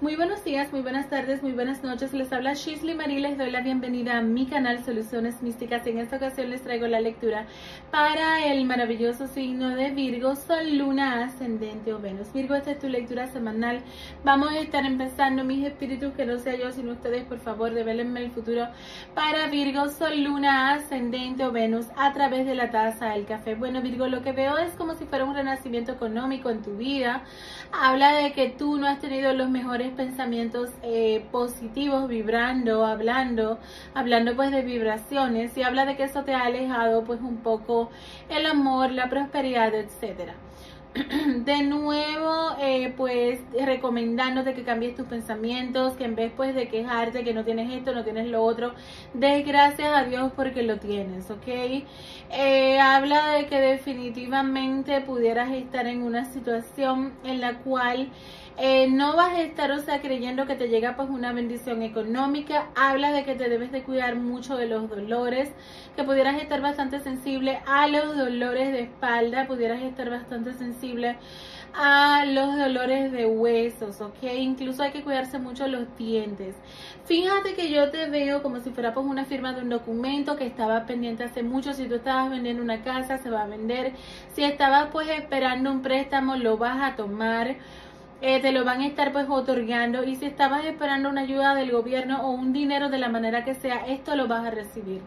Muy buenos días, muy buenas tardes, muy buenas noches. Les habla Shisley Marie. Les doy la bienvenida a mi canal Soluciones Místicas. En esta ocasión les traigo la lectura para el maravilloso signo de Virgo, Sol, Luna, Ascendente o Venus. Virgo, esta es tu lectura semanal. Vamos a estar empezando, mis espíritus, que no sea yo, sino ustedes, por favor, develenme el futuro para Virgo, Sol, Luna, Ascendente o Venus a través de la taza del café. Bueno, Virgo, lo que veo es como si fuera un renacimiento económico en tu vida. Habla de que tú no has tenido los mejores pensamientos eh, positivos, vibrando, hablando, hablando pues de vibraciones y habla de que eso te ha alejado pues un poco el amor, la prosperidad, etcétera. De nuevo, eh, pues recomendándote que cambies tus pensamientos, que en vez pues de quejarte que no tienes esto, no tienes lo otro, des gracias a Dios porque lo tienes, ¿ok? Eh, habla de que definitivamente pudieras estar en una situación en la cual eh, no vas a estar, o sea, creyendo que te llega pues una bendición económica. Habla de que te debes de cuidar mucho de los dolores, que pudieras estar bastante sensible a los dolores de espalda, pudieras estar bastante sensible a los dolores de huesos, ¿ok? Incluso hay que cuidarse mucho los dientes. Fíjate que yo te veo como si fuera pues una firma de un documento que estaba pendiente hace mucho. Si tú estabas vendiendo una casa, se va a vender. Si estabas pues esperando un préstamo, lo vas a tomar. Eh, te lo van a estar pues otorgando y si estabas esperando una ayuda del gobierno o un dinero de la manera que sea, esto lo vas a recibir.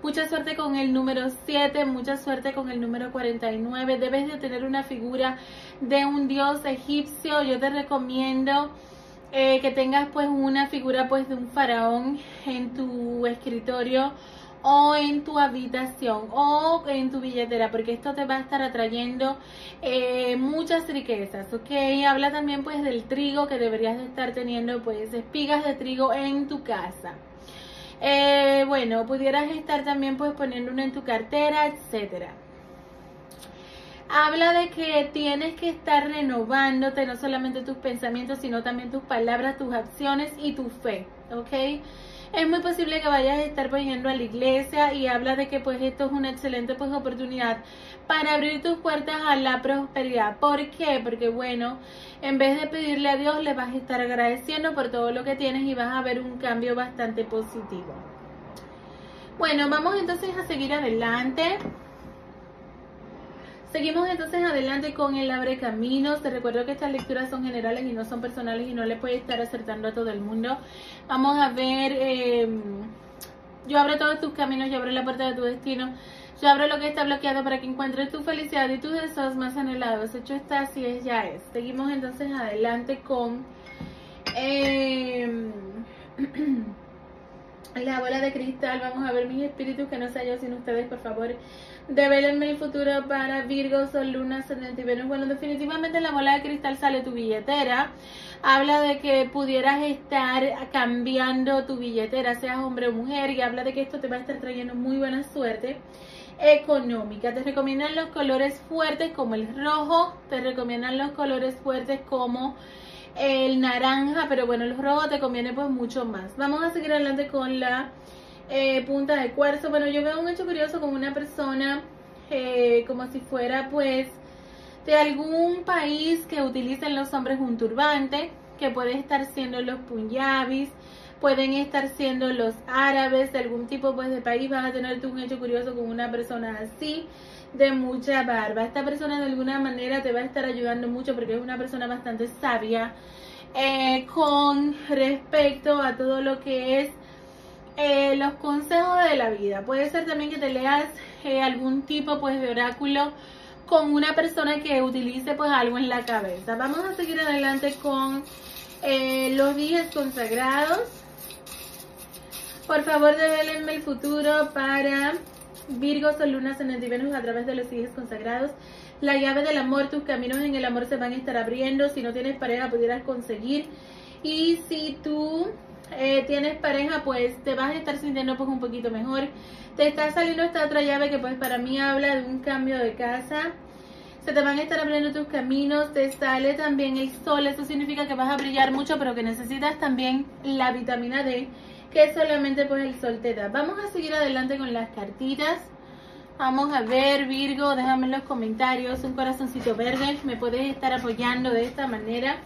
Mucha suerte con el número 7, mucha suerte con el número 49. Debes de tener una figura de un dios egipcio. Yo te recomiendo eh, que tengas pues una figura pues de un faraón en tu escritorio o en tu habitación o en tu billetera porque esto te va a estar atrayendo eh, muchas riquezas ok habla también pues del trigo que deberías de estar teniendo pues espigas de trigo en tu casa. Eh, bueno pudieras estar también pues poniendo uno en tu cartera etcétera. Habla de que tienes que estar renovándote no solamente tus pensamientos sino también tus palabras tus acciones y tu fe ok es muy posible que vayas a estar yendo a la iglesia y habla de que pues esto es una excelente pues oportunidad para abrir tus puertas a la prosperidad. ¿Por qué? Porque bueno, en vez de pedirle a Dios le vas a estar agradeciendo por todo lo que tienes y vas a ver un cambio bastante positivo. Bueno, vamos entonces a seguir adelante. Seguimos entonces adelante con el abre caminos. Te recuerdo que estas lecturas son generales y no son personales y no le puede estar acertando a todo el mundo. Vamos a ver, eh, yo abro todos tus caminos, yo abro la puerta de tu destino. Yo abro lo que está bloqueado para que encuentres tu felicidad y tus deseos más anhelados. Hecho está, así es, ya es. Seguimos entonces adelante con eh, la bola de cristal. Vamos a ver mis espíritus que no sé yo sin ustedes, por favor. Develenme el futuro para Virgo, Sol, Luna, Ascendente y Venus. Bueno, definitivamente en la bola de cristal sale tu billetera. Habla de que pudieras estar cambiando tu billetera, seas hombre o mujer, y habla de que esto te va a estar trayendo muy buena suerte económica. Te recomiendan los colores fuertes como el rojo, te recomiendan los colores fuertes como el naranja, pero bueno, el rojo te conviene pues mucho más. Vamos a seguir adelante con la eh, punta de cuarzo. Bueno, yo veo un hecho curioso con una persona eh, como si fuera pues de algún país que utilicen los hombres un turbante, que puede estar siendo los punjabis, pueden estar siendo los árabes de algún tipo pues de país, van a tener un hecho curioso con una persona así. de mucha barba. Esta persona de alguna manera te va a estar ayudando mucho porque es una persona bastante sabia eh, con respecto a todo lo que es eh, los consejos de la vida. Puede ser también que te leas eh, algún tipo pues de oráculo con una persona que utilice pues algo en la cabeza. Vamos a seguir adelante con los días consagrados. Por favor, develenme el futuro para Virgo, Sol, Luna, Ascendente y Venus a través de los días consagrados. La llave del amor, tus caminos en el amor se van a estar abriendo. Si no tienes pareja, pudieras conseguir. Y si tú eh, tienes pareja, pues te vas a estar sintiendo pues un poquito mejor. Te está saliendo esta otra llave que pues para mí habla de un cambio de casa. Se te van a estar abriendo tus caminos, te sale también el sol, eso significa que vas a brillar mucho, pero que necesitas también la vitamina D, que solamente pues el sol te da. Vamos a seguir adelante con las cartitas. Vamos a ver, Virgo, déjame en los comentarios un corazoncito verde. Me puedes estar apoyando de esta manera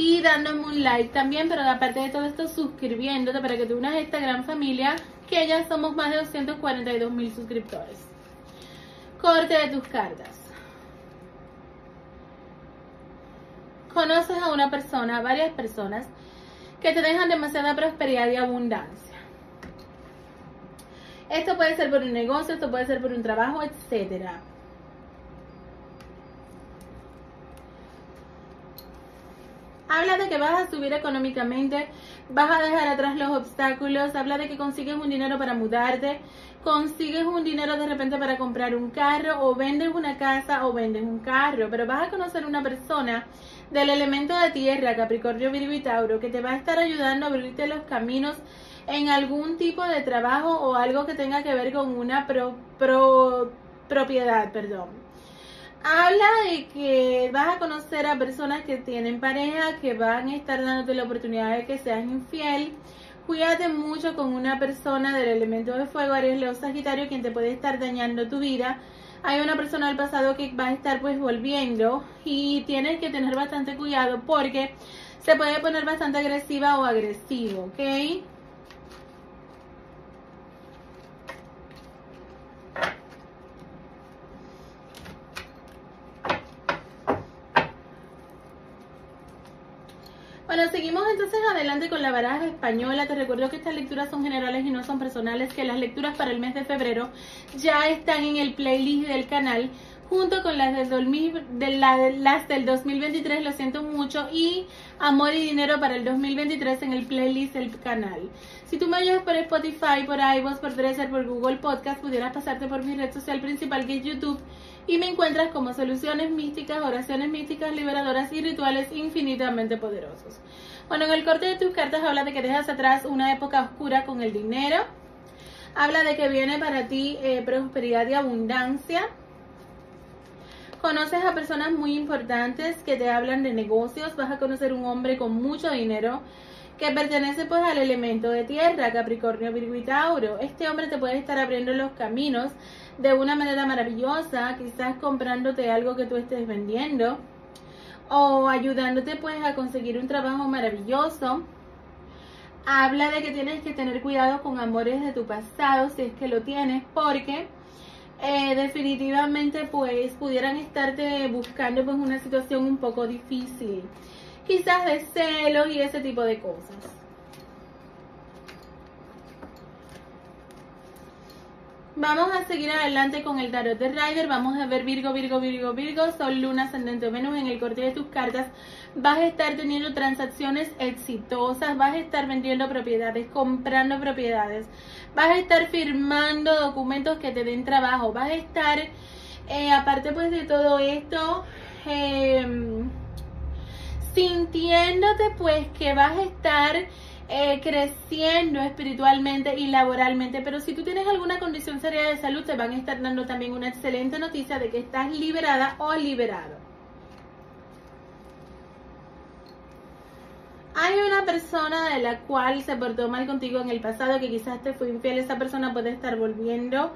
y dándome un like también, pero aparte de todo esto, suscribiéndote para que te unas a esta gran familia, que ya somos más de 242 mil suscriptores. Corte de tus cartas. Conoces a una persona, varias personas, que te dejan demasiada prosperidad y abundancia. Esto puede ser por un negocio, esto puede ser por un trabajo, etcétera. Habla de que vas a subir económicamente, vas a dejar atrás los obstáculos, habla de que consigues un dinero para mudarte, consigues un dinero de repente para comprar un carro o vendes una casa o vendes un carro, pero vas a conocer una persona del elemento de tierra, Capricornio, Virgo y Tauro, que te va a estar ayudando a abrirte los caminos en algún tipo de trabajo o algo que tenga que ver con una propiedad, perdón habla de que vas a conocer a personas que tienen pareja, que van a estar dándote la oportunidad de que seas infiel. Cuídate mucho con una persona del elemento de fuego, Aries, Leo, Sagitario, quien te puede estar dañando tu vida. Hay una persona del pasado que va a estar pues volviendo y tienes que tener bastante cuidado porque se puede poner bastante agresiva o agresivo, ¿ok? Bueno, seguimos entonces adelante con la baraja española. Te recuerdo que estas lecturas son generales y no son personales, que las lecturas para el mes de febrero ya están en el playlist del canal junto con las, de las del 2023, lo siento mucho, y Amor y Dinero para el 2023 en el playlist del canal. Si tú me oyes por Spotify, por iVoox, por Dresser, por Google Podcast, pudieras pasarte por mi red social principal que es YouTube y me encuentras como soluciones místicas, oraciones místicas liberadoras y rituales infinitamente poderosos. Bueno, en el corte de tus cartas habla de que dejas atrás una época oscura con el dinero. Habla de que viene para ti eh, prosperidad y abundancia. Conoces a personas muy importantes que te hablan de negocios. Vas a conocer un hombre con mucho dinero que pertenece pues al elemento de tierra, Capricornio, Virgo y Tauro. Este hombre te puede estar abriendo los caminos de una manera maravillosa, quizás comprándote algo que tú estés vendiendo o ayudándote pues a conseguir un trabajo maravilloso. Habla de que tienes que tener cuidado con amores de tu pasado, si es que lo tienes, porque eh, definitivamente pues pudieran estarte buscando pues una situación un poco difícil, quizás de celos y ese tipo de cosas. Vamos a seguir adelante con el tarot de Rider. Vamos a ver Virgo, Virgo, Virgo, Virgo, Sol, Luna, Ascendente Venus en el corte de tus cartas. Vas a estar teniendo transacciones exitosas, vas a estar vendiendo propiedades, comprando propiedades, vas a estar firmando documentos que te den trabajo, vas a estar, eh, aparte pues de todo esto, em, sintiéndote pues que vas a estar eh, creciendo espiritualmente y laboralmente. Pero si tú tienes alguna condición seria de salud, te van a estar dando también una excelente noticia de que estás liberada o liberado. Hay una persona de la cual se portó mal contigo en el pasado, que quizás te fue infiel, esa persona puede estar volviendo.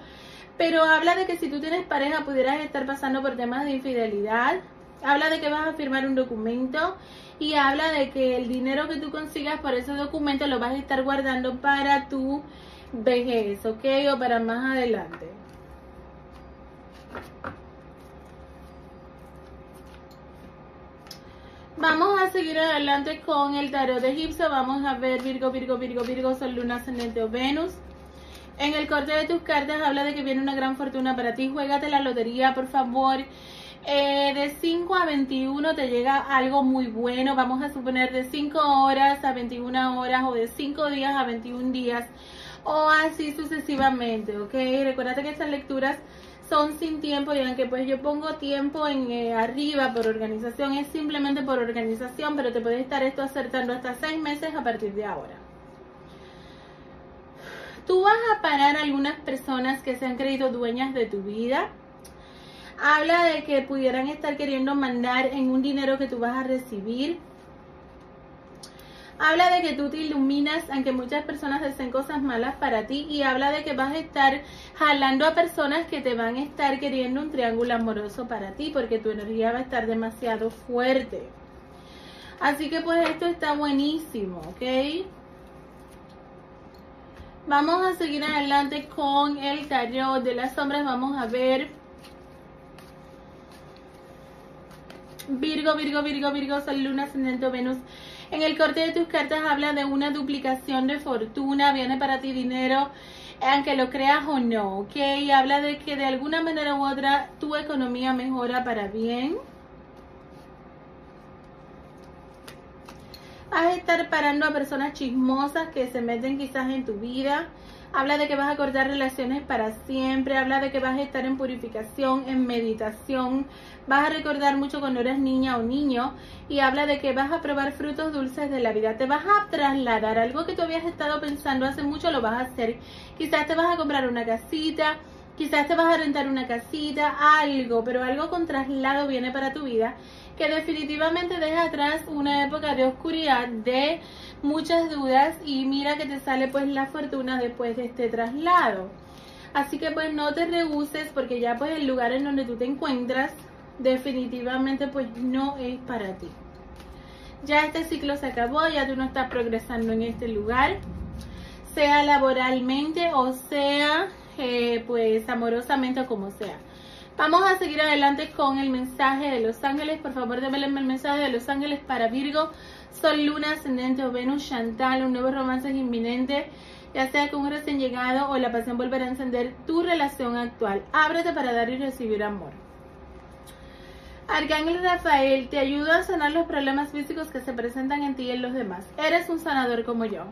Pero habla de que si tú tienes pareja pudieras estar pasando por temas de infidelidad. Habla de que vas a firmar un documento y habla de que el dinero que tú consigas por ese documento lo vas a estar guardando para tu vejez, ¿ok? O para más adelante. Vamos a seguir adelante con el tarot de egipcio. Vamos a ver Virgo, Virgo, Virgo, Virgo, Sol, Luna, Ascendente o Venus. En el corte de tus cartas habla de que viene una gran fortuna para ti. Juégate la lotería, por favor. Eh, de 5 a 21 te llega algo muy bueno. Vamos a suponer de 5 horas a 21 horas o de 5 días a 21 días o así sucesivamente, ¿ok? Recuerda que estas lecturas son sin tiempo y aunque pues yo pongo tiempo en eh, arriba por organización, es simplemente por organización, pero te puede estar esto acertando hasta 6 meses a partir de ahora. Tú vas a parar algunas personas que se han creído dueñas de tu vida. Habla de que pudieran estar queriendo mandar en un dinero que tú vas a recibir Habla de que tú te iluminas, aunque muchas personas deseen cosas malas para ti. Y habla de que vas a estar jalando a personas que te van a estar queriendo un triángulo amoroso para ti, porque tu energía va a estar demasiado fuerte. Así que pues esto está buenísimo, ¿ok? Vamos a seguir adelante con el tarot de las sombras. Vamos a ver. Virgo, Virgo, Virgo, Virgo, Sol, Luna, Ascendente, Venus. En el corte de tus cartas habla de una duplicación de fortuna, viene para ti dinero, aunque lo creas o no, ¿ok? Habla de que de alguna manera u otra tu economía mejora para bien. Vas a estar parando a personas chismosas que se meten quizás en tu vida. Habla de que vas a cortar relaciones para siempre, habla de que vas a estar en purificación, en meditación, vas a recordar mucho cuando eres niña o niño y habla de que vas a probar frutos dulces de la vida, te vas a trasladar, algo que tú habías estado pensando hace mucho lo vas a hacer, quizás te vas a comprar una casita, quizás te vas a rentar una casita, algo, pero algo con traslado viene para tu vida que definitivamente deja atrás una época de oscuridad, de muchas dudas y mira que te sale pues la fortuna después de este traslado. Así que pues no te rehuses porque ya pues el lugar en donde tú te encuentras definitivamente pues no es para ti. Ya este ciclo se acabó, ya tú no estás progresando en este lugar, sea laboralmente o sea eh, pues amorosamente o como sea. Vamos a seguir adelante con el mensaje de los ángeles. Por favor, déjenme el mensaje de los ángeles para Virgo. Sol, Luna, Ascendente o Venus, Chantal, un nuevo romance es inminente, ya sea con un recién llegado o la pasión volverá a encender tu relación actual. Ábrete para dar y recibir amor. Arcángel Rafael, te ayuda a sanar los problemas físicos que se presentan en ti y en los demás. Eres un sanador como yo.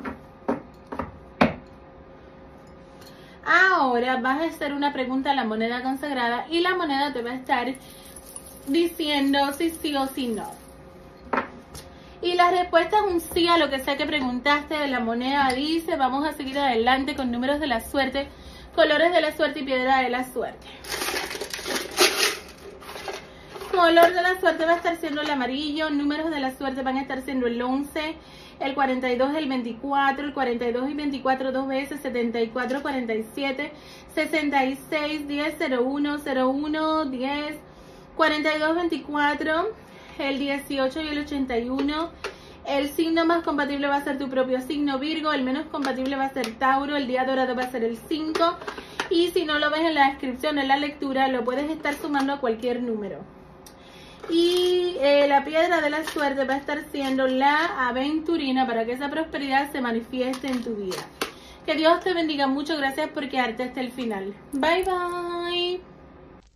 Ahora vas a hacer una pregunta a la moneda consagrada y la moneda te va a estar diciendo si sí o si no. Y la respuesta es un sí a lo que sea que preguntaste de la moneda. Dice, vamos a seguir adelante con números de la suerte, colores de la suerte y piedra de la suerte. Color de la suerte va a estar siendo el amarillo, números de la suerte van a estar siendo el 11, el 42, el 24, el 42 y 24 dos veces, 74, 47, 66, 10, 01, 01, 10, 42, 24, el 18 y el 81. El signo más compatible va a ser tu propio signo Virgo, el menos compatible va a ser Tauro, el día dorado va a ser el 5 y si no lo ves en la descripción, en la lectura, lo puedes estar sumando a cualquier número. Y eh, la piedra de la suerte va a estar siendo la aventurina para que esa prosperidad se manifieste en tu vida. Que Dios te bendiga mucho, gracias por quedarte hasta el final. Bye bye.